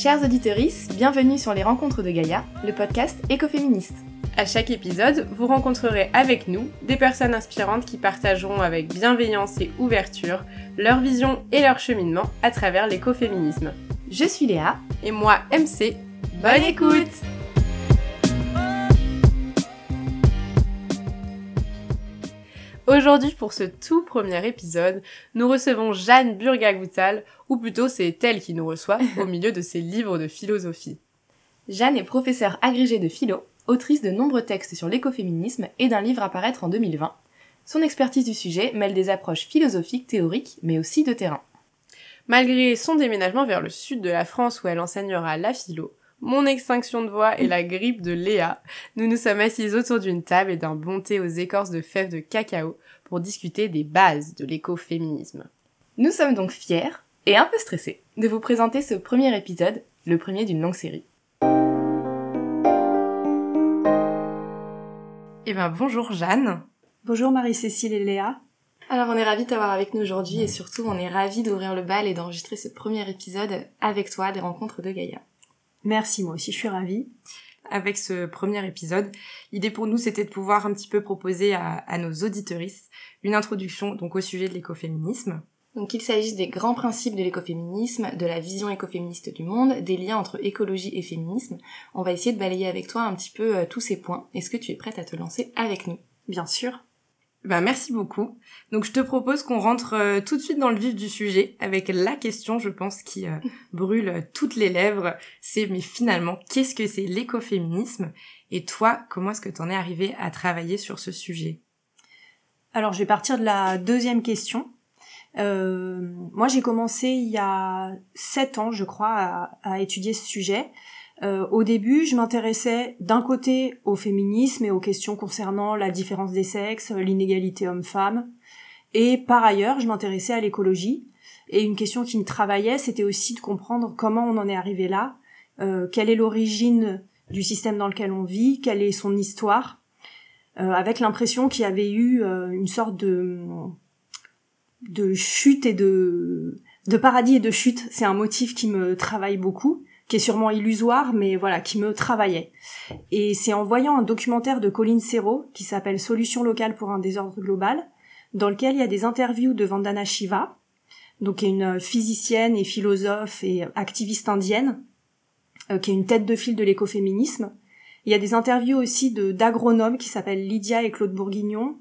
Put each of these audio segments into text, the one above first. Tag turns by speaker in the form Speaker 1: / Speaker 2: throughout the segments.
Speaker 1: Chers auditeurs, bienvenue sur les rencontres de Gaïa, le podcast écoféministe.
Speaker 2: À chaque épisode, vous rencontrerez avec nous des personnes inspirantes qui partageront avec bienveillance et ouverture leur vision et leur cheminement à travers l'écoféminisme.
Speaker 1: Je suis Léa.
Speaker 2: Et moi, MC. Bonne écoute Aujourd'hui, pour ce tout premier épisode, nous recevons Jeanne Burgagoutal, ou plutôt c'est elle qui nous reçoit, au milieu de ses livres de philosophie.
Speaker 1: Jeanne est professeure agrégée de philo, autrice de nombreux textes sur l'écoféminisme et d'un livre à paraître en 2020. Son expertise du sujet mêle des approches philosophiques, théoriques, mais aussi de terrain.
Speaker 2: Malgré son déménagement vers le sud de la France où elle enseignera la philo, mon extinction de voix et la grippe de Léa, nous nous sommes assis autour d'une table et d'un bon thé aux écorces de fèves de cacao pour discuter des bases de l'écoféminisme.
Speaker 1: Nous sommes donc fiers et un peu stressés de vous présenter ce premier épisode, le premier d'une longue série.
Speaker 2: Eh ben bonjour Jeanne.
Speaker 3: Bonjour Marie-Cécile et Léa.
Speaker 1: Alors on est ravis de t'avoir avec nous aujourd'hui et surtout on est ravis d'ouvrir le bal et d'enregistrer ce premier épisode avec toi des rencontres de Gaïa.
Speaker 3: Merci, moi aussi je suis ravie.
Speaker 2: Avec ce premier épisode, l'idée pour nous c'était de pouvoir un petit peu proposer à, nos auditorices une introduction donc au sujet de l'écoféminisme.
Speaker 1: Donc qu'il s'agisse des grands principes de l'écoféminisme, de la vision écoféministe du monde, des liens entre écologie et féminisme, on va essayer de balayer avec toi un petit peu euh, tous ces points. Est-ce que tu es prête à te lancer avec nous?
Speaker 3: Bien sûr.
Speaker 2: Ben, merci beaucoup. Donc je te propose qu'on rentre euh, tout de suite dans le vif du sujet avec la question, je pense, qui euh, brûle toutes les lèvres. C'est mais finalement, qu'est-ce que c'est l'écoféminisme? Et toi, comment est-ce que tu en es arrivé à travailler sur ce sujet?
Speaker 3: Alors je vais partir de la deuxième question. Euh, moi j'ai commencé il y a sept ans, je crois, à, à étudier ce sujet. Euh, au début, je m'intéressais d'un côté au féminisme et aux questions concernant la différence des sexes, l'inégalité homme-femme, et par ailleurs, je m'intéressais à l'écologie. Et une question qui me travaillait, c'était aussi de comprendre comment on en est arrivé là, euh, quelle est l'origine du système dans lequel on vit, quelle est son histoire, euh, avec l'impression qu'il y avait eu une sorte de de chute et de de paradis et de chute. C'est un motif qui me travaille beaucoup qui est sûrement illusoire, mais voilà, qui me travaillait. Et c'est en voyant un documentaire de Colin Serrault, qui s'appelle Solutions locales pour un désordre global, dans lequel il y a des interviews de Vandana Shiva, donc qui est une physicienne et philosophe et activiste indienne, euh, qui est une tête de file de l'écoféminisme. Il y a des interviews aussi de d'agronomes qui s'appellent Lydia et Claude Bourguignon,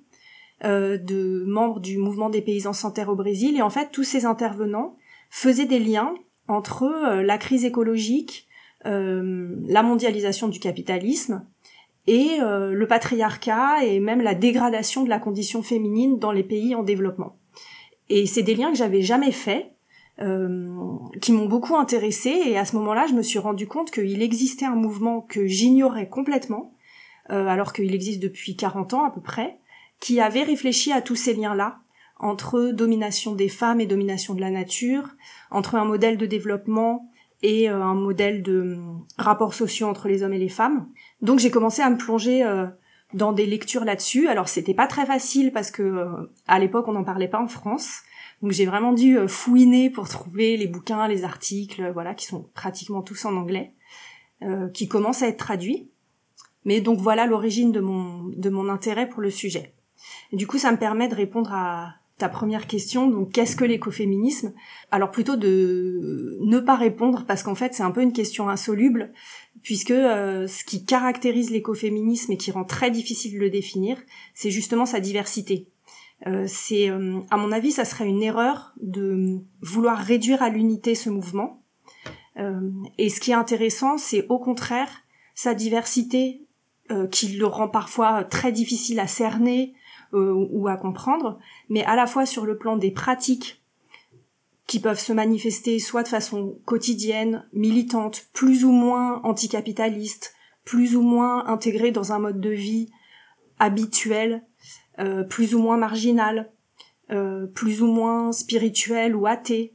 Speaker 3: euh, de membres du mouvement des paysans sans terre au Brésil. Et en fait, tous ces intervenants faisaient des liens entre euh, la crise écologique, euh, la mondialisation du capitalisme et euh, le patriarcat et même la dégradation de la condition féminine dans les pays en développement. Et c'est des liens que j'avais jamais faits, qui m'ont beaucoup intéressée et à ce moment-là, je me suis rendu compte qu'il existait un mouvement que j'ignorais complètement, alors qu'il existe depuis 40 ans à peu près, qui avait réfléchi à tous ces liens-là entre domination des femmes et domination de la nature, entre un modèle de développement et euh, un modèle de euh, rapports sociaux entre les hommes et les femmes. Donc j'ai commencé à me plonger euh, dans des lectures là-dessus. Alors c'était pas très facile parce que à l'époque on n'en parlait pas en France. Donc j'ai vraiment dû fouiner pour trouver les bouquins, les articles, voilà, qui sont pratiquement tous en anglais, qui commencent à être traduits. Mais donc voilà l'origine de mon de mon intérêt pour le sujet. Et du coup, ça me permet de répondre à ta première question, donc qu'est-ce que l'écoféminisme? Alors plutôt de ne pas répondre parce qu'en fait c'est un peu une question insoluble puisque euh, ce qui caractérise l'écoféminisme et qui rend très difficile de le définir, c'est justement sa diversité. Euh, c'est, euh, à mon avis, ça serait une erreur de vouloir réduire à l'unité ce mouvement. et ce qui est intéressant, c'est au contraire sa diversité qui le rend parfois très difficile à cerner, euh, ou à comprendre, mais à la fois sur le plan des pratiques qui peuvent se manifester soit de façon quotidienne, militante, plus ou moins anticapitaliste, plus ou moins intégrée dans un mode de vie habituel, euh, plus ou moins marginal, euh, plus ou moins spirituel ou athée.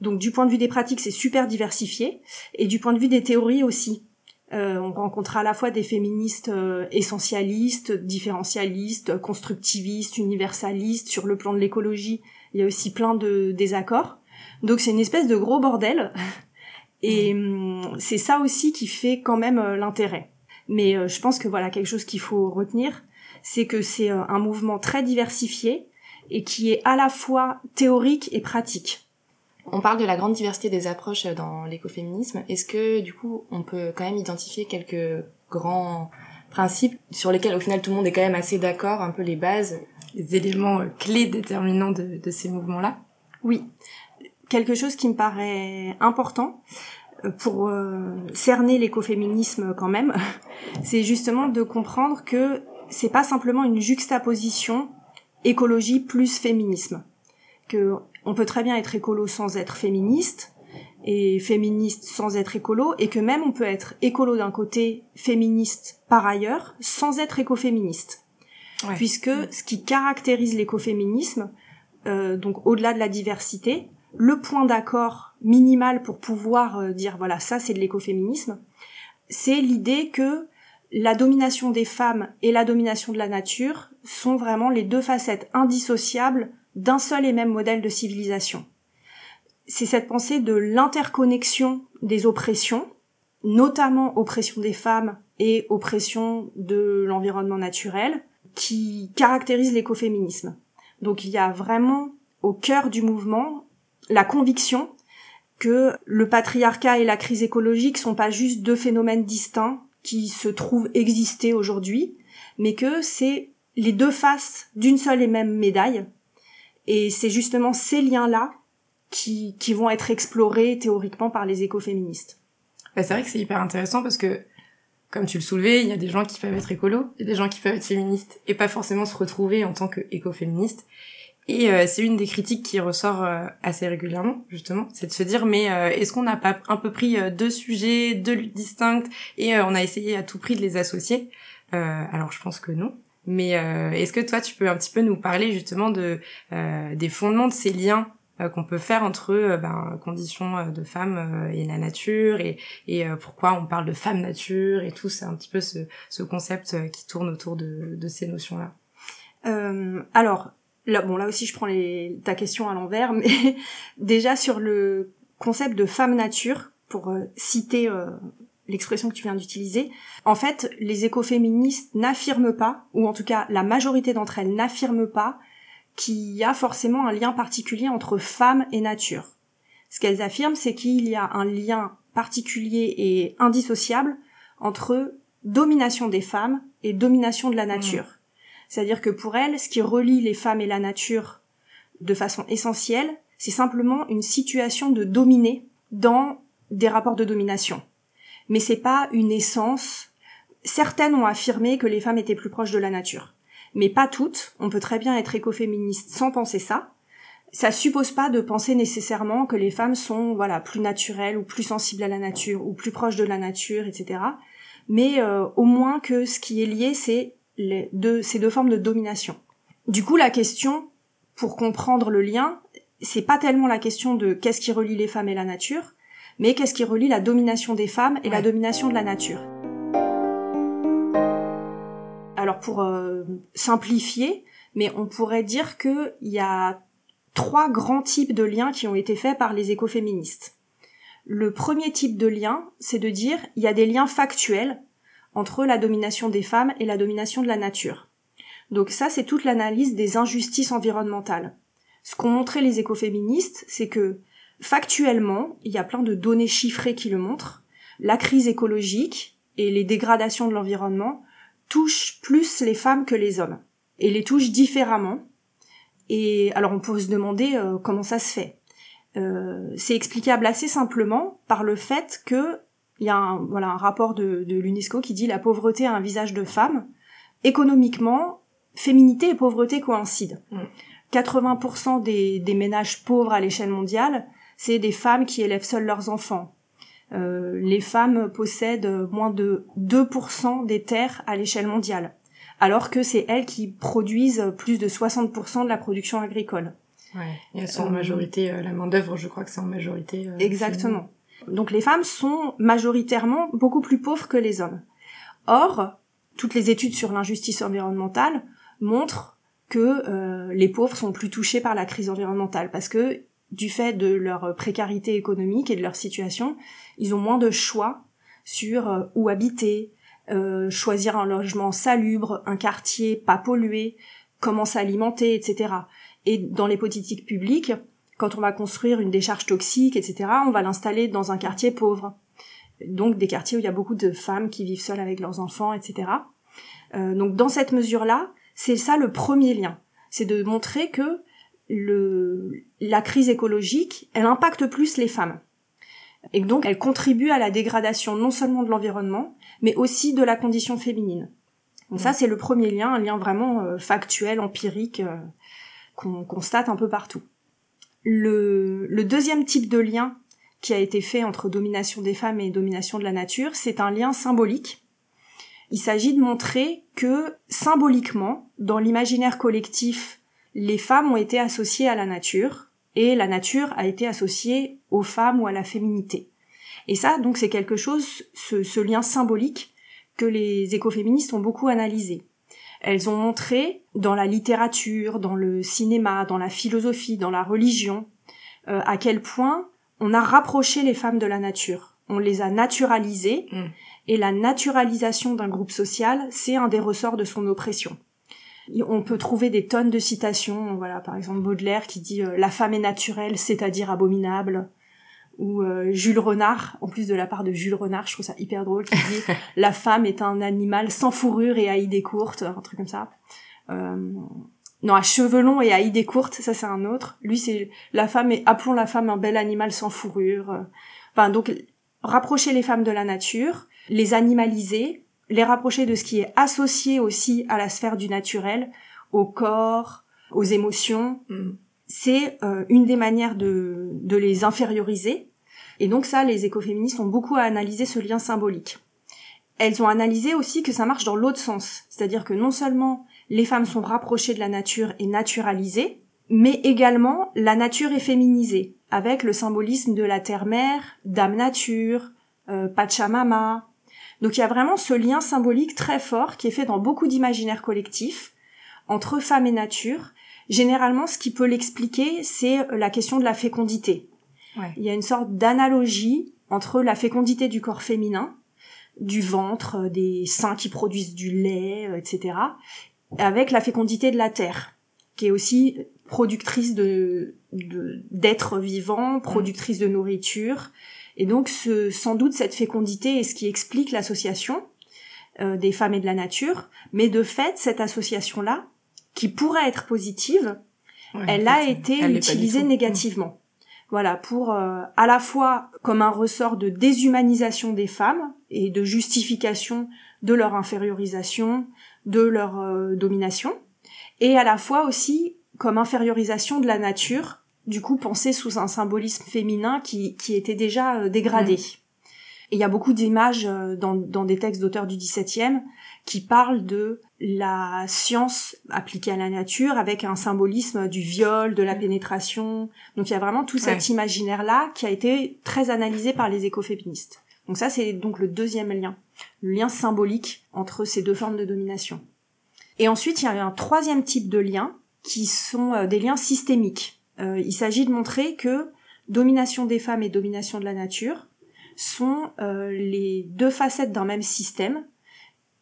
Speaker 3: Donc du point de vue des pratiques, c'est super diversifié, et du point de vue des théories aussi. Euh, on rencontre à la fois des féministes euh, essentialistes, différentialistes, constructivistes, universalistes. Sur le plan de l'écologie, il y a aussi plein de désaccords. Donc c'est une espèce de gros bordel. Et hum, c'est ça aussi qui fait quand même euh, l'intérêt. Mais euh, je pense que voilà quelque chose qu'il faut retenir, c'est que c'est un mouvement très diversifié et qui est à la fois théorique et pratique.
Speaker 1: On parle de la grande diversité des approches dans l'écoféminisme. Est-ce que du coup on peut quand même identifier quelques grands principes sur lesquels au final tout le monde est quand même assez d'accord, un peu les bases?
Speaker 2: Les éléments clés déterminants de, de ces mouvements-là?
Speaker 3: Oui. Quelque chose qui me paraît important, pour euh, cerner l'écoféminisme quand même, c'est justement de comprendre que c'est pas simplement une juxtaposition écologie plus féminisme. Que on peut très bien être écolo sans être féministe et féministe sans être écolo et que même on peut être écolo d'un côté, féministe par ailleurs, sans être écoféministe. Puisque ce qui caractérise l'écoféminisme, euh, donc au-delà de la diversité, le point d'accord minimal pour pouvoir euh, dire voilà ça c'est de l'écoféminisme, c'est l'idée que la domination des femmes et la domination de la nature sont vraiment les deux facettes indissociables d'un seul et même modèle de civilisation. C'est cette pensée de l'interconnexion des oppressions, notamment oppression des femmes et oppression de l'environnement naturel, qui caractérise l'écoféminisme. Donc il y a vraiment au cœur du mouvement la conviction que le patriarcat et la crise écologique sont pas juste deux phénomènes distincts qui se trouvent exister aujourd'hui, mais que c'est les deux faces d'une seule et même médaille. Et c'est justement ces liens-là qui, qui vont être explorés théoriquement par les écoféministes.
Speaker 2: Bah, c'est vrai que c'est hyper intéressant parce que, comme tu le soulevais, il y a des gens qui peuvent être écolos, il y a des gens qui peuvent être féministes et pas forcément se retrouver en tant qu'écoféministes. Et euh, c'est une des critiques qui ressort euh, assez régulièrement, justement, c'est de se dire mais euh, est-ce qu'on n'a pas un peu pris deux sujets, deux luttes distinctes, et on a essayé à tout prix de les associer? Alors je pense que non. Mais est-ce que toi tu peux un petit peu nous parler justement de des fondements de ces liens qu'on peut faire entre ben, conditions de femmes et la nature et, et pourquoi on parle de femme nature et tout, c'est un petit peu ce, ce concept qui tourne autour de, de ces notions-là.
Speaker 3: alors, là, bon, là aussi, je prends les, ta question à l'envers, mais déjà sur le concept de femme nature, pour euh, citer euh, l'expression que tu viens d'utiliser, en fait, les écoféministes n'affirment pas, ou en tout cas la majorité d'entre elles n'affirment pas, qu'il y a forcément un lien particulier entre femme et nature. Ce qu'elles affirment, c'est qu'il y a un lien particulier et indissociable entre domination des femmes et domination de la nature. Mmh. C'est-à-dire que pour elle, ce qui relie les femmes et la nature de façon essentielle, c'est simplement une situation de dominer dans des rapports de domination. Mais c'est pas une essence. Certaines ont affirmé que les femmes étaient plus proches de la nature. Mais pas toutes. On peut très bien être écoféministe sans penser ça. Ça suppose pas de penser nécessairement que les femmes sont, voilà, plus naturelles ou plus sensibles à la nature ou plus proches de la nature, etc. Mais euh, au moins que ce qui est lié, c'est les deux, ces deux formes de domination. Du coup, la question, pour comprendre le lien, c'est pas tellement la question de qu'est-ce qui relie les femmes et la nature, mais qu'est-ce qui relie la domination des femmes et la domination de la nature? Alors pour euh, simplifier, mais on pourrait dire qu'il y a trois grands types de liens qui ont été faits par les écoféministes. Le premier type de lien, c'est de dire il y a des liens factuels entre la domination des femmes et la domination de la nature. Donc ça, c'est toute l'analyse des injustices environnementales. Ce qu'ont montré les écoféministes, c'est que factuellement, il y a plein de données chiffrées qui le montrent, la crise écologique et les dégradations de l'environnement touchent plus les femmes que les hommes, et les touchent différemment. Et alors on peut se demander euh, comment ça se fait. Euh, c'est explicable assez simplement par le fait que il y a un, voilà, un rapport de, de l'UNESCO qui dit la pauvreté a un visage de femme. Économiquement, féminité et pauvreté coïncident. 80% mm. des, des, ménages pauvres à l'échelle mondiale, c'est des femmes qui élèvent seules leurs enfants. Euh, les femmes possèdent moins de 2% des terres à l'échelle mondiale, alors que c'est elles qui produisent plus de 60% de la production agricole.
Speaker 2: Ouais, et elles sont en majorité, euh, la main d'œuvre, je crois que c'est en majorité.
Speaker 3: Euh, exactement. Donc les femmes sont majoritairement beaucoup plus pauvres que les hommes. Or, toutes les études sur l'injustice environnementale montrent que euh, les pauvres sont plus touchés par la crise environnementale parce que du fait de leur précarité économique et de leur situation, ils ont moins de choix sur euh, où habiter, euh, choisir un logement salubre, un quartier pas pollué, comment s'alimenter, etc. Et dans les politiques publiques, quand on va construire une décharge toxique, etc., on va l'installer dans un quartier pauvre. Donc des quartiers où il y a beaucoup de femmes qui vivent seules avec leurs enfants, etc. Euh, donc dans cette mesure-là, c'est ça le premier lien. C'est de montrer que le, la crise écologique, elle impacte plus les femmes. Et donc, elle contribue à la dégradation non seulement de l'environnement, mais aussi de la condition féminine. Donc ça, c'est le premier lien, un lien vraiment euh, factuel, empirique, euh, qu'on constate un peu partout. Le, le deuxième type de lien qui a été fait entre domination des femmes et domination de la nature, c'est un lien symbolique. Il s'agit de montrer que symboliquement, dans l'imaginaire collectif, les femmes ont été associées à la nature, et la nature a été associée aux femmes ou à la féminité. Et ça, donc, c'est quelque chose, ce, ce, lien symbolique, que les écoféministes ont beaucoup analysé. Elles ont montré dans la littérature, dans le cinéma, dans la philosophie, dans la religion, euh, à quel point on a rapproché les femmes de la nature. On les a naturalisées, mm. et la naturalisation d'un groupe social, c'est un des ressorts de son oppression. On peut trouver des tonnes de citations, voilà, par exemple Baudelaire qui dit euh, la femme est naturelle, c'est-à-dire abominable, ou euh, Jules Renard, en plus de la part de Jules Renard, je trouve ça hyper drôle, qui dit la femme est un animal sans fourrure et à idées courtes, un truc comme ça. Euh, non, à cheveux longs et à idées courtes, ça c'est un autre. Lui c'est la femme et appelons la femme un bel animal sans fourrure. Enfin donc rapprocher les femmes de la nature, les animaliser, les rapprocher de ce qui est associé aussi à la sphère du naturel, au corps, aux émotions. Mm. C'est euh, une des manières de, de les inférioriser. Et donc ça, les écoféministes ont beaucoup à analyser ce lien symbolique. Elles ont analysé aussi que ça marche dans l'autre sens. C'est-à-dire que non seulement les femmes sont rapprochées de la nature et naturalisées, mais également la nature est féminisée, avec le symbolisme de la terre-mère, Dame Nature, euh, Pachamama, donc il y a vraiment ce lien symbolique très fort qui est fait dans beaucoup d'imaginaires collectifs entre femme et nature. Généralement, ce qui peut l'expliquer, c'est la question de la fécondité. Il y a une sorte d'analogie entre la fécondité du corps féminin, du ventre, des seins qui produisent du lait, euh, etc., avec la fécondité de la terre, qui est aussi productrice de d'êtres vivants, productrice de nourriture, et donc, ce, sans doute, cette fécondité est ce qui explique l'association euh, des femmes et de la nature. Mais de fait, cette association-là, qui pourrait être positive, elle a été utilisée négativement. Voilà, pour euh, à la fois comme un ressort de déshumanisation des femmes et de justification de leur infériorisation, de leur euh, domination, et à la fois aussi comme infériorisation de la nature du coup pensé sous un symbolisme féminin qui, qui était déjà euh, dégradé. Mm. Et il y a beaucoup d'images euh, dans, dans des textes d'auteurs du XVIIe qui parlent de la science appliquée à la nature avec un symbolisme du viol, de la mm. pénétration. Donc il y a vraiment tout cet imaginaire-là qui a été très analysé par les écoféministes. Donc ça c'est donc le deuxième lien, le lien symbolique entre ces deux formes de domination. Et ensuite il y a un troisième type de lien qui sont euh, des liens systémiques. Euh, il s'agit de montrer que domination des femmes et domination de la nature sont euh, les deux facettes d'un même système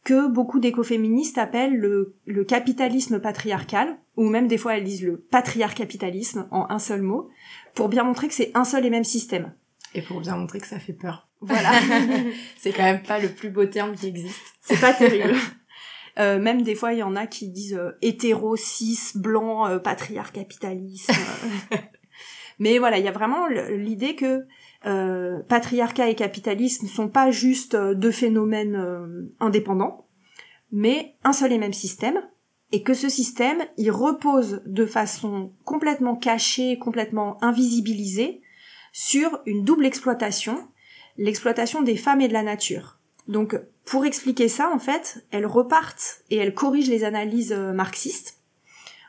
Speaker 3: que beaucoup d'écoféministes appellent le, capitalisme patriarcal, ou même des fois elles disent le patriarcapitalisme en un seul mot, pour bien montrer que c'est un seul et même système.
Speaker 2: Et pour bien montrer que ça fait peur.
Speaker 3: Voilà.
Speaker 2: c'est quand même pas le plus beau terme qui existe.
Speaker 3: C'est pas terrible. Euh, même des fois, il y en a qui disent euh, hétéro, cis, blanc, euh, patriarche capitaliste. Mais voilà, il y a vraiment l'idée que euh, patriarcat et capitalisme ne sont pas juste deux phénomènes indépendants, mais un seul et même système, et que ce système, il repose de façon complètement cachée, complètement invisibilisée, sur une double exploitation, l'exploitation des femmes et de la nature. Donc, pour expliquer ça, en fait, elles repartent et elles corrigent les analyses euh, marxistes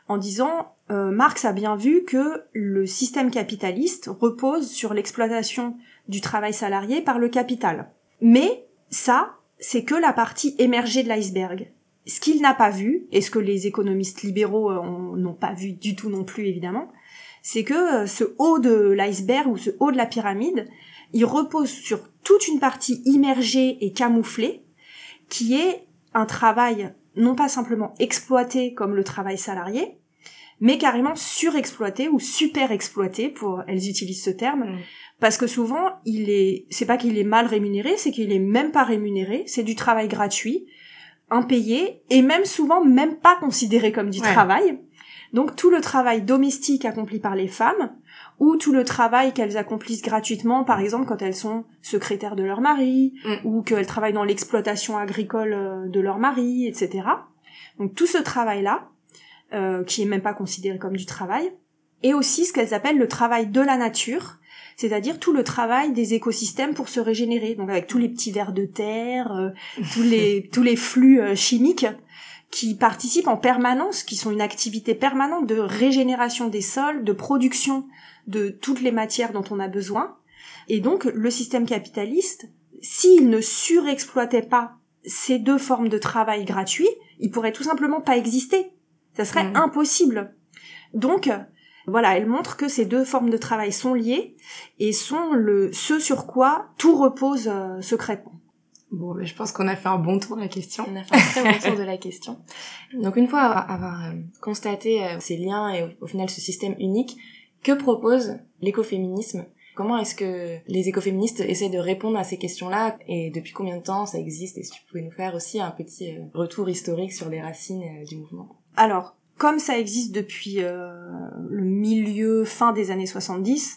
Speaker 3: en disant euh, Marx a bien vu que le système capitaliste repose sur l'exploitation du travail salarié par le capital. Mais ça, c'est que la partie émergée de l'iceberg. Ce qu'il n'a pas vu, et ce que les économistes libéraux euh, n'ont pas vu du tout non plus évidemment, c'est que ce haut de l'iceberg ou ce haut de la pyramide, il repose sur toute une partie immergée et camouflée, qui est un travail non pas simplement exploité comme le travail salarié, mais carrément surexploité ou super exploité pour elles utilisent ce terme mm. parce que souvent il est c'est pas qu'il est mal rémunéré c'est qu'il est même pas rémunéré c'est du travail gratuit impayé et même souvent même pas considéré comme du travail donc tout le travail domestique accompli par les femmes ou tout le travail qu'elles accomplissent gratuitement, par exemple quand elles sont secrétaires de leur mari, mm. ou qu'elles travaillent dans l'exploitation agricole euh, de leur mari, etc. Donc tout ce travail-là, euh, qui est même pas considéré comme du travail, et aussi ce qu'elles appellent le travail de la nature, c'est-à-dire tout le travail des écosystèmes pour se régénérer, donc avec tous les petits vers de terre, euh, tous les tous les flux chimiques qui participent en permanence, qui sont une activité permanente de régénération des sols, de production de toutes les matières dont on a besoin. Et donc, le système capitaliste, s'il ne surexploitait pas ces deux formes de travail gratuit, il pourrait tout simplement pas exister. Ça serait mmh. impossible. Donc, voilà, elle montre que ces deux formes de travail sont liées et sont le ce sur quoi tout repose euh, secrètement.
Speaker 2: Bon, je pense qu'on a fait un bon tour de la question.
Speaker 1: On a fait un très bon tour de la question. Donc une fois avoir euh, constaté euh, ces liens et au final ce système unique, que propose l'écoféminisme? Comment est-ce que les écoféministes essaient de répondre à ces questions-là? Et depuis combien de temps ça existe? Et si tu pouvais nous faire aussi un petit euh, retour historique sur les racines du mouvement?
Speaker 3: Alors, comme ça existe depuis euh, le milieu, fin des années 70,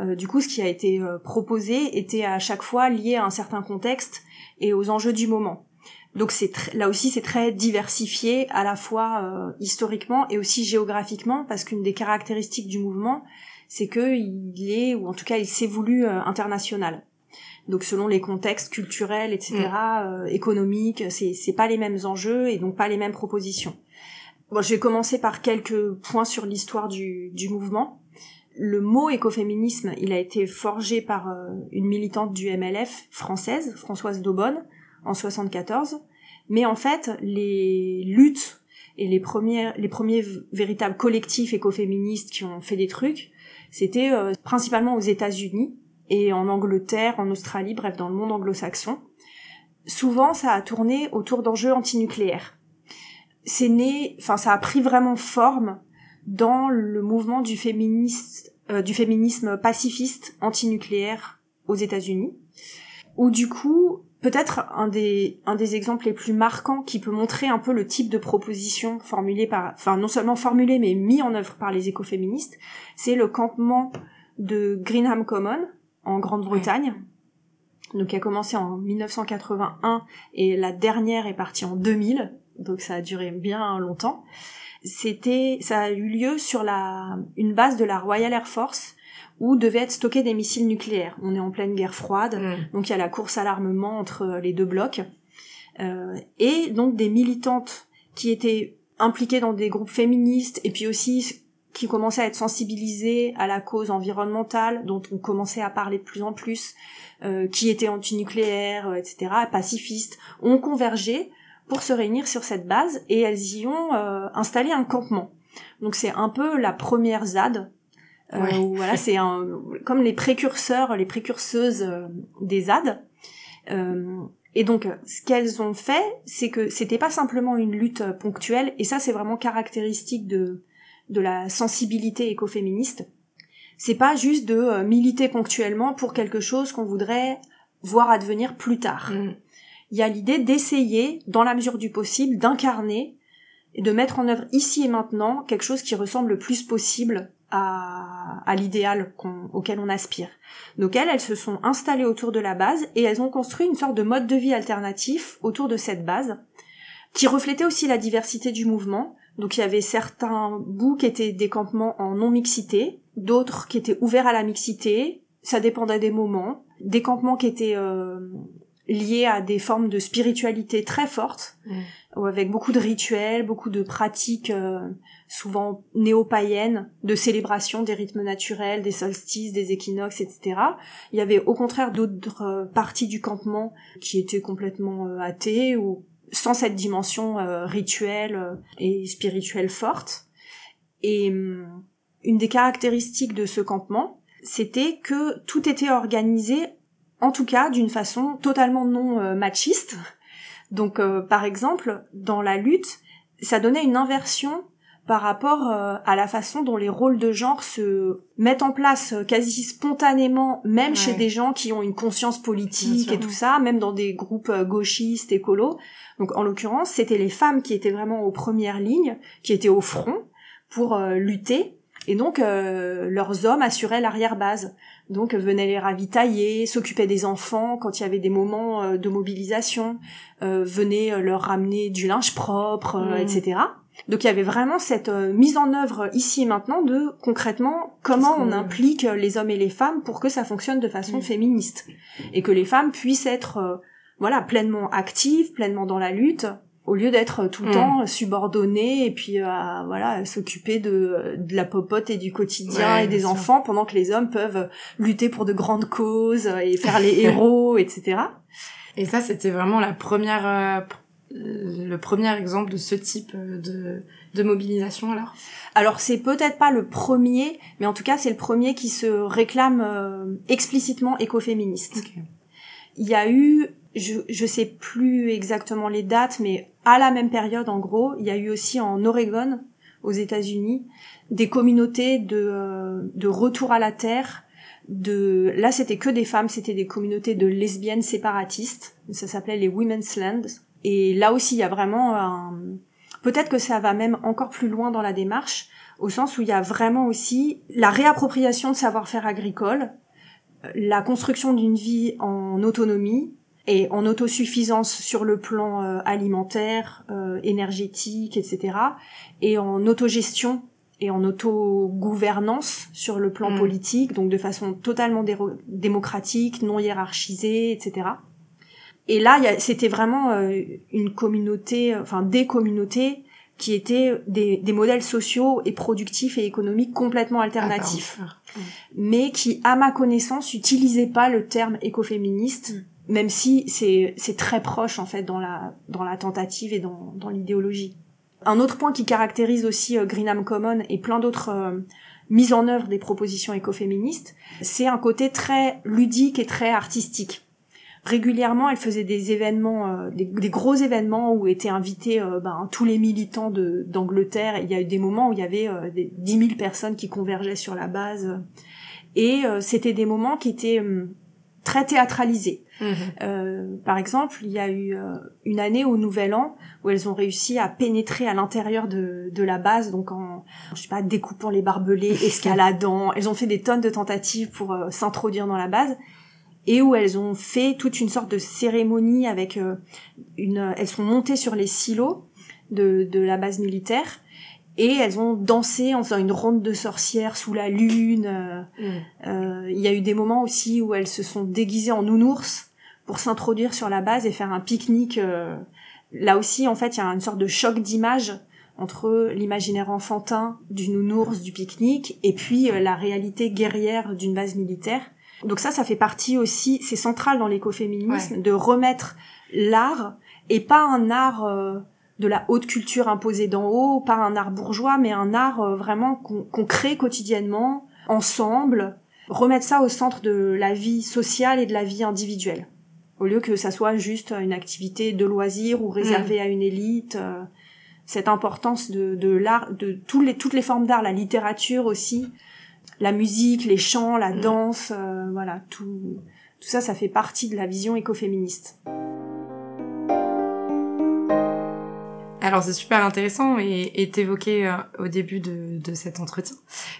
Speaker 3: du coup, ce qui a été proposé était à chaque fois lié à un certain contexte et aux enjeux du moment. Donc c'est là aussi c'est très diversifié à la fois euh, historiquement et aussi géographiquement parce qu'une des caractéristiques du mouvement c'est que il est ou en tout cas il s'est voulu euh, international. Donc selon les contextes culturels etc mm. euh, économiques c'est c'est pas les mêmes enjeux et donc pas les mêmes propositions. Bon je vais commencer par quelques points sur l'histoire du du mouvement. Le mot écoféminisme, il a été forgé par une militante du MLF française, Françoise Daubonne, en 74. Mais en fait, les luttes et les premières, les premiers véritables collectifs écoféministes qui ont fait des trucs, c'était euh, principalement aux États-Unis et en Angleterre, en Australie, bref, dans le monde anglo-saxon. Souvent, ça a tourné autour d'enjeux antinucléaires. C'est né, enfin, ça a pris vraiment forme dans le mouvement du féministe, euh, du féminisme pacifiste antinucléaire aux États-Unis, où du coup, peut-être un des un des exemples les plus marquants qui peut montrer un peu le type de proposition formulée par enfin non seulement formulée mais mis en œuvre par les écoféministes, c'est le campement de Greenham Common en Grande-Bretagne. Donc qui a commencé en 1981 et la dernière est partie en 2000, donc ça a duré bien longtemps. C'était ça a eu lieu sur la une base de la Royal Air Force où devaient être stockés des missiles nucléaires. On est en pleine guerre froide, mm. donc il y a la course à l'armement entre euh, les deux blocs. Euh, et donc des militantes qui étaient impliquées dans des groupes féministes et puis aussi qui commençaient à être sensibilisées à la cause environnementale, dont on commençait à parler de plus en plus, euh, qui étaient antinucléaires, euh, etc., pacifistes, ont convergé pour se réunir sur cette base et elles y ont installé un campement. Donc c'est un peu la première ZAD euh, voilà, c'est un, comme les précurseurs, les précurseuses euh, des ZAD. Euh, et donc, ce qu'elles ont fait, c'est que c'était pas simplement une lutte ponctuelle, et ça, c'est vraiment caractéristique de de la sensibilité écoféministe. C'est pas juste de militer ponctuellement pour quelque chose qu'on voudrait voir advenir plus tard. Mm. Il y a l'idée d'essayer, dans la mesure du possible, d'incarner et de mettre en œuvre ici et maintenant quelque chose qui ressemble le plus possible à, l'idéal auquel on aspire. Donc elles, elles se sont installées autour de la base et elles ont construit une sorte de mode de vie alternatif autour de cette base, qui reflétait aussi la diversité du mouvement. Donc il y avait certains bouts qui étaient des campements en non-mixité, d'autres qui étaient ouverts à la mixité, ça dépendait des moments, des campements qui étaient euh, liés à des formes de spiritualité très fortes, mmh. avec beaucoup de rituels, beaucoup de pratiques euh, souvent néo-païennes, de célébration des rythmes naturels, des solstices, des équinoxes, etc. Il y avait au contraire d'autres euh, parties du campement qui étaient complètement euh, athées ou sans cette dimension euh, rituelle et spirituelle forte. Et hum, une des caractéristiques de ce campement, c'était que tout était organisé, en tout cas d'une façon totalement non euh, machiste. Donc, euh, par exemple, dans la lutte, ça donnait une inversion par rapport euh, à la façon dont les rôles de genre se mettent en place quasi spontanément, même chez des gens qui ont une conscience politique et tout ça, même dans des groupes gauchistes, écolos. Donc en l'occurrence, c'était les femmes qui étaient vraiment aux premières lignes, qui étaient au front pour lutter et donc, euh, leurs hommes assuraient l'arrière-base. Donc, venaient les ravitailler, s'occupaient des enfants quand il y avait des moments euh, de mobilisation, euh, venaient leur ramener du linge propre, mmh. etc. Donc, il y avait vraiment cette mise en œuvre ici et maintenant de concrètement comment on implique les hommes et les femmes pour que ça fonctionne de façon mmh. féministe et que les femmes puissent être voilà pleinement actives, pleinement dans la lutte au lieu d'être tout le mm. temps subordonné et puis euh, voilà s'occuper de, de la popote et du quotidien et des enfants pendant que les hommes peuvent lutter pour de grandes causes et faire les héros etc
Speaker 2: et ça c'était vraiment la première euh, le premier exemple de ce type euh, de de mobilisation alors?
Speaker 3: Alors c'est peut-être pas le premier, mais en tout cas c'est le premier qui se réclame explicitement écoféministe. Il y a eu je je sais plus exactement les dates, mais à la même période, en gros, il y a eu aussi en Oregon, aux États-Unis, des communautés de euh, de retour à la terre. De là, c'était que des femmes, c'était des communautés de lesbiennes séparatistes. Ça s'appelait les Women's Lands. Et là aussi, il y a vraiment un... peut-être que ça va même encore plus loin dans la démarche, au sens où il y a vraiment aussi la réappropriation de savoir-faire agricole, la construction d'une vie en autonomie, et en autosuffisance sur le plan euh, alimentaire, euh, énergétique, etc. et en autogestion et en autogouvernance sur le plan mm. politique, donc de façon totalement démocratique, non hiérarchisée, etc. Et là, c'était vraiment euh, une communauté, enfin des communautés qui étaient des, des, modèles sociaux et productifs et économiques complètement alternatifs, ah, mais qui, à ma connaissance, n'utilisaient pas le terme écoféministe. Mm même si c'est très proche en fait dans la dans la tentative et dans dans l'idéologie. Un autre point qui caractérise aussi euh, Greenham Common et plein d'autres euh, mises en œuvre des propositions écoféministes, c'est un côté très ludique et très artistique. Régulièrement, elle faisait des événements, euh, des, gros événements où étaient invités ben, tous les militants d'Angleterre. Il y a eu des moments où il y avait des 10 000 personnes qui convergeaient sur la base. Et c'était des moments qui étaient hum, très théâtralisés. Mhm. Euh, par exemple, il y a eu euh, une année au Nouvel An où elles ont réussi à pénétrer à l'intérieur de, de la base, donc en, je sais pas, découpant les barbelés, escaladant. elles ont fait des tonnes de tentatives pour euh, s'introduire dans la base et où elles ont fait toute une sorte de cérémonie avec une. Elles sont montées sur les silos de, de la base militaire et elles ont dansé en faisant une ronde de sorcières sous la lune. Euh, mm. euh, il y a eu des moments aussi où elles se sont déguisées en nounours pour s'introduire sur la base et faire un pique-nique. Euh. Là aussi, en fait, il y a une sorte de choc d'image entre l'imaginaire enfantin du nounours du pique-nique et puis la réalité guerrière d'une base militaire. Donc ça, ça fait partie aussi, c'est central dans l'écoféminisme, de remettre l'art et pas un art de la haute culture imposée d'en haut, pas un art bourgeois, mais un art euh, vraiment qu'on crée quotidiennement, ensemble, remettre ça au centre de la vie sociale et de la vie individuelle, au lieu que ça soit juste une activité de loisir ou réservée mm. à une élite. Euh, cette importance de, de l'art, de les, toutes les formes d'art, la littérature aussi, la musique, les chants, la mm. danse, euh, voilà, tout, tout ça, ça fait partie de la vision écoféministe.
Speaker 2: Alors c'est super intéressant et, est évoqué euh, au début de, de cet entretien.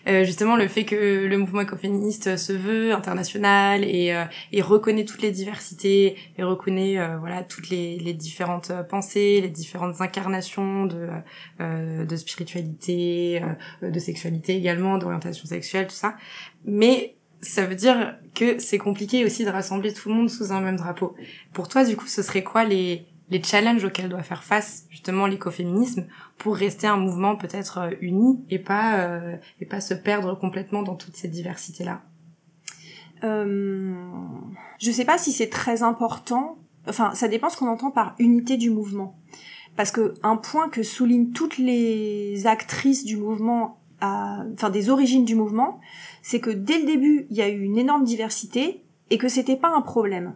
Speaker 2: Euh, justement le fait que le mouvement écoféministe se veut international et, euh, et reconnaît toutes les diversités et reconnaît euh, voilà toutes les, les, différentes pensées, les différentes incarnations de, de spiritualité, de sexualité également, d'orientation sexuelle, tout ça. Mais ça veut dire que c'est compliqué aussi de rassembler tout le monde sous un même drapeau. Pour toi, du coup, ce serait quoi les, les challenges auxquels doit faire face justement l'écoféminisme pour rester un mouvement peut-être euh, uni et pas euh, et pas se perdre complètement dans toutes ces diversités là.
Speaker 3: Euh, je sais pas si c'est très important. Enfin, ça dépend ce qu'on entend par unité du mouvement. Parce que un point que soulignent toutes les actrices du mouvement enfin des origines du mouvement, c'est que dès le début, il y a eu une énorme diversité et que c'était pas un problème.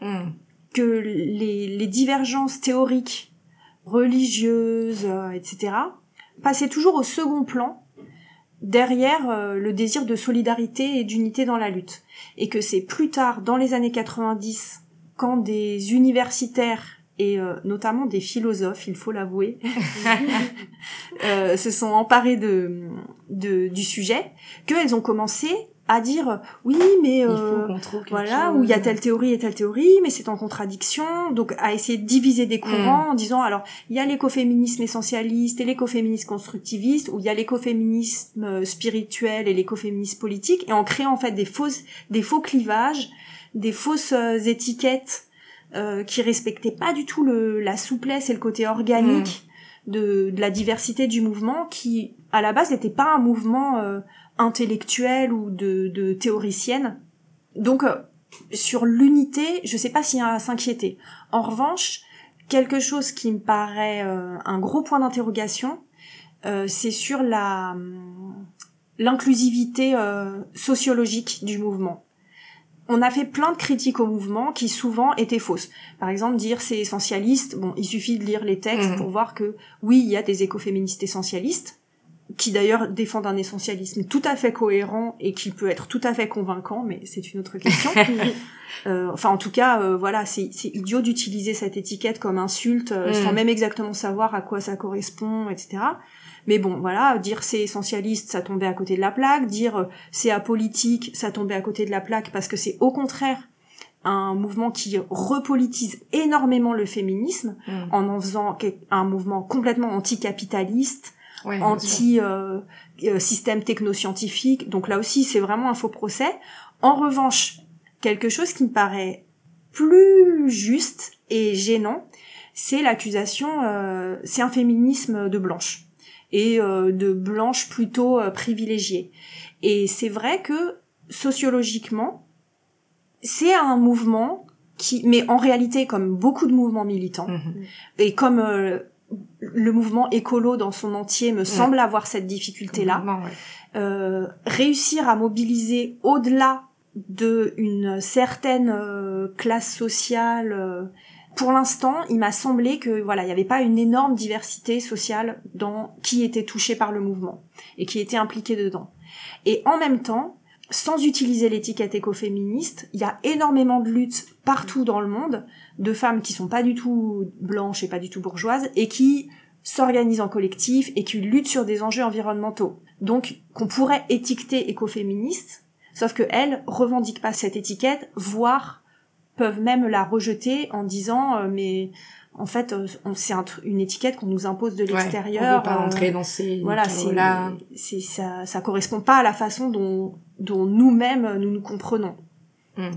Speaker 2: Hmm.
Speaker 3: Que les, les divergences théoriques, religieuses, euh, etc., passaient toujours au second plan derrière euh, le désir de solidarité et d'unité dans la lutte. Et que c'est plus tard, dans les années 90, quand des universitaires et euh, notamment des philosophes, il faut l'avouer, euh, se sont emparés de, de du sujet, qu'elles ont commencé à dire oui mais euh, voilà où il y a telle théorie et telle théorie mais c'est en contradiction donc à essayer de diviser des courants
Speaker 2: Mm.
Speaker 3: en disant alors il y a l'écoféminisme essentialiste et l'écoféminisme constructiviste ou il y a l'écoféminisme euh, spirituel et l'écoféminisme politique et en créant en fait des fausses des faux clivages des fausses euh, étiquettes euh, qui respectaient pas du tout le, la souplesse et le côté organique de, de la diversité du mouvement qui à la base n'était pas un mouvement euh, intellectuelle ou de, de théoricienne. Donc euh, sur l'unité, je sais pas s'il y a à s'inquiéter. En revanche, quelque chose qui me paraît euh, un gros point d'interrogation, euh, c'est sur la hum, l'inclusivité euh, sociologique du mouvement. On a fait plein de critiques au mouvement qui souvent étaient fausses. Par exemple, dire c'est essentialiste, bon, il suffit de lire les textes
Speaker 2: Mhm.
Speaker 3: pour voir que oui, il y a des écoféministes essentialistes, qui d'ailleurs défendent un essentialisme tout à fait cohérent et qui peut être tout à fait convaincant, mais c'est une autre question. Euh, enfin, en tout cas, euh, voilà, c'est c'est idiot d'utiliser cette étiquette comme insulte euh,
Speaker 2: Mm.
Speaker 3: sans même exactement savoir à quoi ça correspond, etc. Mais bon, voilà, dire c'est essentialiste, ça tombait à côté de la plaque. Dire euh, c'est apolitique, ça tombait à côté de la plaque parce que c'est au contraire un mouvement qui repolitise énormément le féminisme
Speaker 2: Hmm.
Speaker 3: en en faisant un mouvement complètement anticapitaliste,
Speaker 2: Ouais, bien sûr.
Speaker 3: anti euh, euh, technoscientifique. Donc là aussi, c'est vraiment un faux procès. En revanche, quelque chose qui me paraît plus juste et gênant, c'est l'accusation, euh, c'est un féminisme de blanche et euh, de blanche plutôt euh, privilégiée. Et c'est vrai que sociologiquement, c'est un mouvement qui, mais en réalité, comme beaucoup de mouvements militants,
Speaker 2: Mhm.
Speaker 3: et comme euh, le mouvement écolo dans son entier me semble avoir cette difficulté-là,
Speaker 2: ouais.
Speaker 3: euh, réussir à mobiliser au-delà de une certaine euh, classe sociale. euh, pour l'instant, il m'a semblé que voilà, il n'y avait pas une énorme diversité sociale dans qui était touché par le mouvement et qui était impliqué dedans. Et en même temps, sans utiliser l'étiquette écoféministe, il y a énormément de luttes partout dans le monde de femmes qui sont pas du tout blanches et pas du tout bourgeoises et qui s'organisent en collectif et qui luttent sur des enjeux environnementaux. Donc, qu'on pourrait étiqueter écoféministe, sauf que elles revendiquent pas cette étiquette, voire peuvent même la rejeter en disant euh, mais en fait euh, on- c'est un une étiquette qu'on nous impose de
Speaker 2: Ouais,
Speaker 3: l'extérieur.
Speaker 2: On veut pas
Speaker 3: euh,
Speaker 2: entrer dans ces
Speaker 3: voilà, c'est ça ça correspond pas à la façon dont dont nous-mêmes nous nous comprenons.
Speaker 2: Hmm.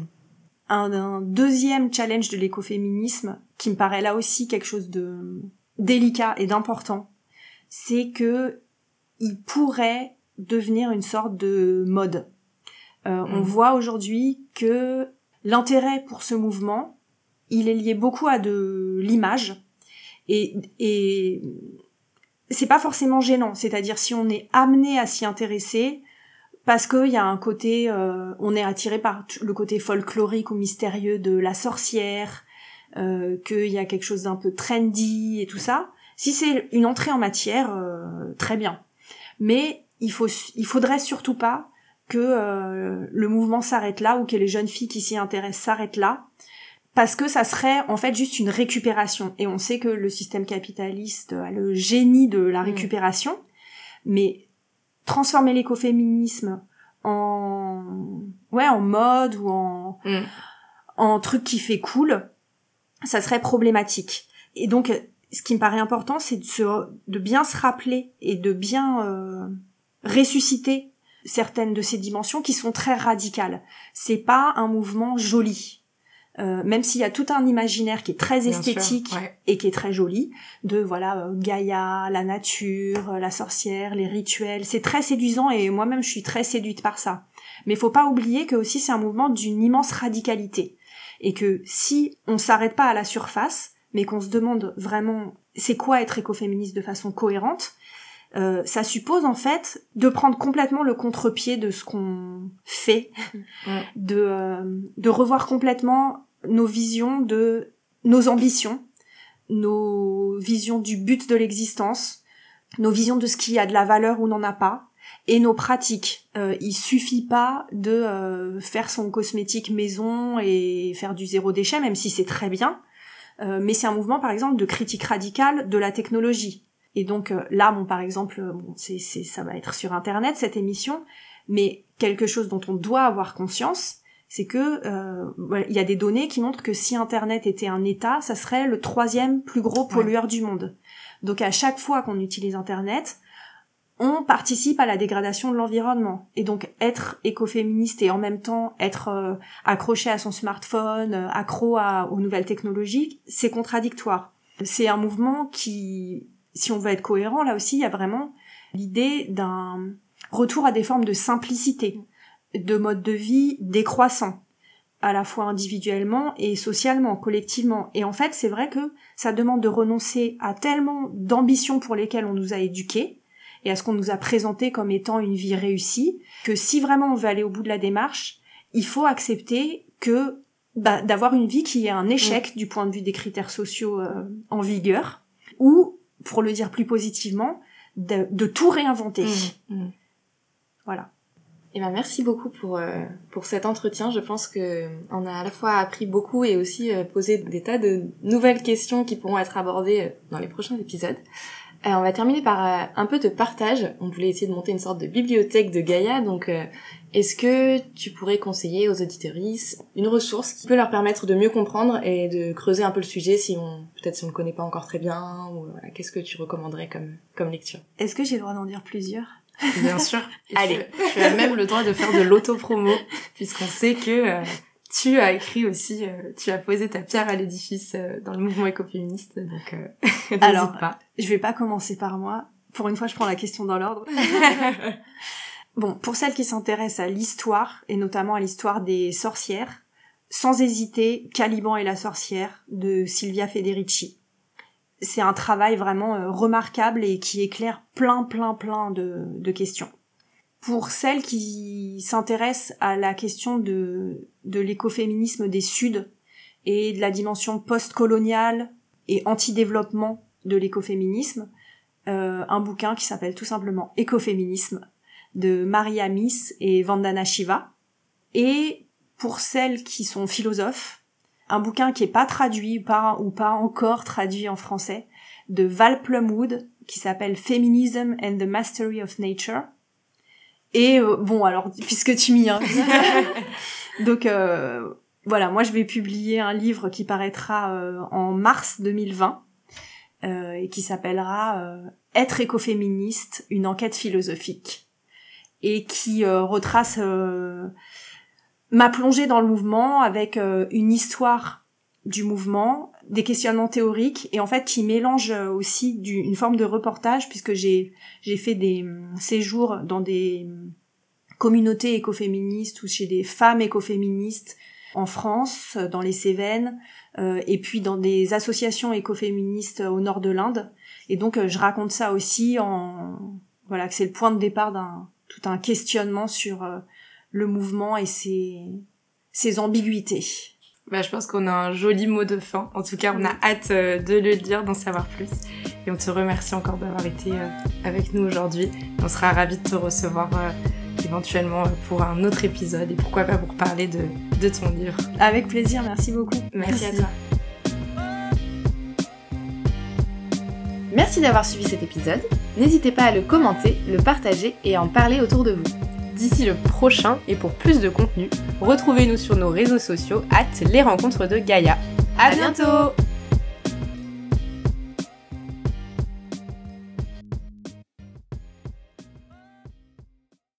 Speaker 3: Un, un deuxième challenge de l'écoféminisme qui me paraît là aussi quelque chose de délicat et d'important, c'est que il pourrait devenir une sorte de mode. Euh, On
Speaker 2: Mhm.
Speaker 3: voit aujourd'hui que l'intérêt pour ce mouvement, il est lié beaucoup à de l'image et, et c'est pas forcément gênant. C'est-à-dire si on est amené à s'y intéresser parce qu'il y a un côté, euh, on est attiré par le côté folklorique ou mystérieux de la sorcière, euh, qu'il y a quelque chose d'un peu trendy et tout ça. Si c'est une entrée en matière, euh, très bien. Mais il faut, il faudrait surtout pas que euh, le mouvement s'arrête là ou que les jeunes filles qui s'y intéressent s'arrêtent là, parce que ça serait en fait juste une récupération. Et on sait que le système capitaliste a le génie de la
Speaker 2: Mm.
Speaker 3: récupération, mais transformer l'écoféminisme en ouais en mode ou en
Speaker 2: Mm.
Speaker 3: en truc qui fait cool, ça serait problématique. Et donc, ce qui me paraît important, c'est de, se- de bien se rappeler et de bien euh, ressusciter certaines de ces dimensions qui sont très radicales. C'est pas un mouvement joli. Euh, même s'il y a tout un imaginaire qui est très
Speaker 2: Bien sûr,
Speaker 3: esthétique
Speaker 2: ouais.
Speaker 3: et qui est très joli, de voilà euh, Gaïa, la nature, euh, la sorcière, les rituels, c'est très séduisant et moi-même je suis très séduite par ça. Mais faut pas oublier que aussi c'est un mouvement d'une immense radicalité et que si on s'arrête pas à la surface, mais qu'on se demande vraiment c'est quoi être écoféministe de façon cohérente, euh, ça suppose en fait de prendre complètement le contre-pied de ce qu'on fait,
Speaker 1: Ouais.
Speaker 3: de, euh, de revoir complètement nos visions de nos ambitions, nos visions du but de l'existence, nos visions de ce qui a de la valeur ou n'en a pas, et nos pratiques. Euh, il suffit pas de euh, faire son cosmétique maison et faire du zéro déchet, même si c'est très bien. Euh, mais c'est un mouvement, par exemple, de critique radicale de la technologie. Et donc euh, là, bon, par exemple, euh, bon, c'est, c'est, ça va être sur Internet cette émission, mais quelque chose dont on doit avoir conscience, c'est que euh, il y a des données qui montrent que si Internet était un État, ça serait le troisième plus gros pollueur du monde. Donc à chaque fois qu'on utilise Internet, on participe à la dégradation de l'environnement. Et donc être écoféministe et en même temps être euh, accroché à son smartphone, accro à, aux nouvelles technologies, c'est contradictoire. C'est un mouvement qui, si on veut être cohérent, là aussi, il y a vraiment l'idée d'un retour à des formes de simplicité, de mode de vie décroissant, à la fois individuellement et socialement, collectivement. Et en fait, c'est vrai que ça demande de renoncer à tellement d'ambitions pour lesquelles on nous a éduqués, et à ce qu'on nous a présenté comme étant une vie réussie, que si vraiment on veut aller au bout de la démarche, il faut accepter que bah, d'avoir une vie qui est un échec du point de vue des critères sociaux euh, en vigueur, ou, pour le dire plus positivement, de, de tout réinventer.
Speaker 1: Mm, mm.
Speaker 3: Voilà.
Speaker 1: Eh ben, merci beaucoup pour, euh, pour cet entretien. Je pense que on a à la fois appris beaucoup et aussi euh, posé des tas de nouvelles questions qui pourront être abordées euh, dans les prochains épisodes. Euh, on va terminer par euh, un peu de partage. On voulait essayer de monter une sorte de bibliothèque de Gaïa. Donc, euh, est-ce que tu pourrais conseiller aux auditoristes une ressource qui peut leur permettre de mieux comprendre et de creuser un peu le sujet si on peut-être si on le connaît pas encore très bien ou voilà, qu'est-ce que tu recommanderais comme comme lecture?
Speaker 3: Est-ce que j'ai le droit d'en dire plusieurs?
Speaker 2: Bien sûr. Et
Speaker 1: Allez.
Speaker 2: Tu, tu as même le droit de faire de l'autopromo, puisqu'on sait que euh, tu as écrit aussi, euh, tu as posé ta pierre à l'édifice euh, dans le mouvement écoféministe, donc euh,
Speaker 3: Alors,
Speaker 2: pas.
Speaker 3: Je vais pas commencer par moi. Pour une fois, je prends la question dans l'ordre. Bon, pour celles qui s'intéressent à l'histoire, et notamment à l'histoire des sorcières, sans hésiter, Caliban et la sorcière de Silvia Federici. C'est un travail vraiment remarquable et qui éclaire plein, plein, plein de, de questions. Pour celles qui s'intéressent à la question de, de l'écoféminisme des Suds et de la dimension post-coloniale et anti-développement de l'écoféminisme, euh, un bouquin qui s'appelle tout simplement Écoféminisme de Maria Miss et Vandana Shiva. Et pour celles qui sont philosophes, un bouquin qui est pas traduit pas, ou pas encore traduit en français de Val Plumwood qui s'appelle Feminism and the Mastery of Nature. Et euh, bon alors puisque tu m'y invites, donc euh, voilà moi je vais publier un livre qui paraîtra euh, en mars 2020 euh, et qui s'appellera euh, Être écoféministe, une enquête philosophique. Et qui euh, retrace euh, ma plongée dans le mouvement avec euh, une histoire du mouvement, des questionnements théoriques et en fait qui mélange euh, aussi du, une forme de reportage puisque j'ai j'ai fait des hum, séjours dans des hum, communautés écoféministes ou chez des femmes écoféministes en France, euh, dans les Cévennes, euh, et puis dans des associations écoféministes au nord de l'Inde. Et donc euh, je raconte ça aussi en voilà que c'est le point de départ d'un tout un questionnement sur euh, le mouvement et ses ses ambiguïtés.
Speaker 2: Bah, je pense qu'on a un joli mot de fin. En tout cas, on a hâte euh, de le lire, d'en savoir plus. Et on te remercie encore d'avoir été euh, avec nous aujourd'hui. On sera ravis de te recevoir euh, éventuellement pour un autre épisode et pourquoi pas pour parler de, de ton livre.
Speaker 3: Avec plaisir, merci beaucoup.
Speaker 1: Merci à toi. Merci d'avoir suivi cet épisode. N'hésitez pas à le commenter, le partager et à en parler autour de vous.
Speaker 2: D'ici le prochain. Et pour plus de contenu, retrouvez-nous sur nos réseaux sociaux at les rencontres de Gaïa.
Speaker 1: À bientôt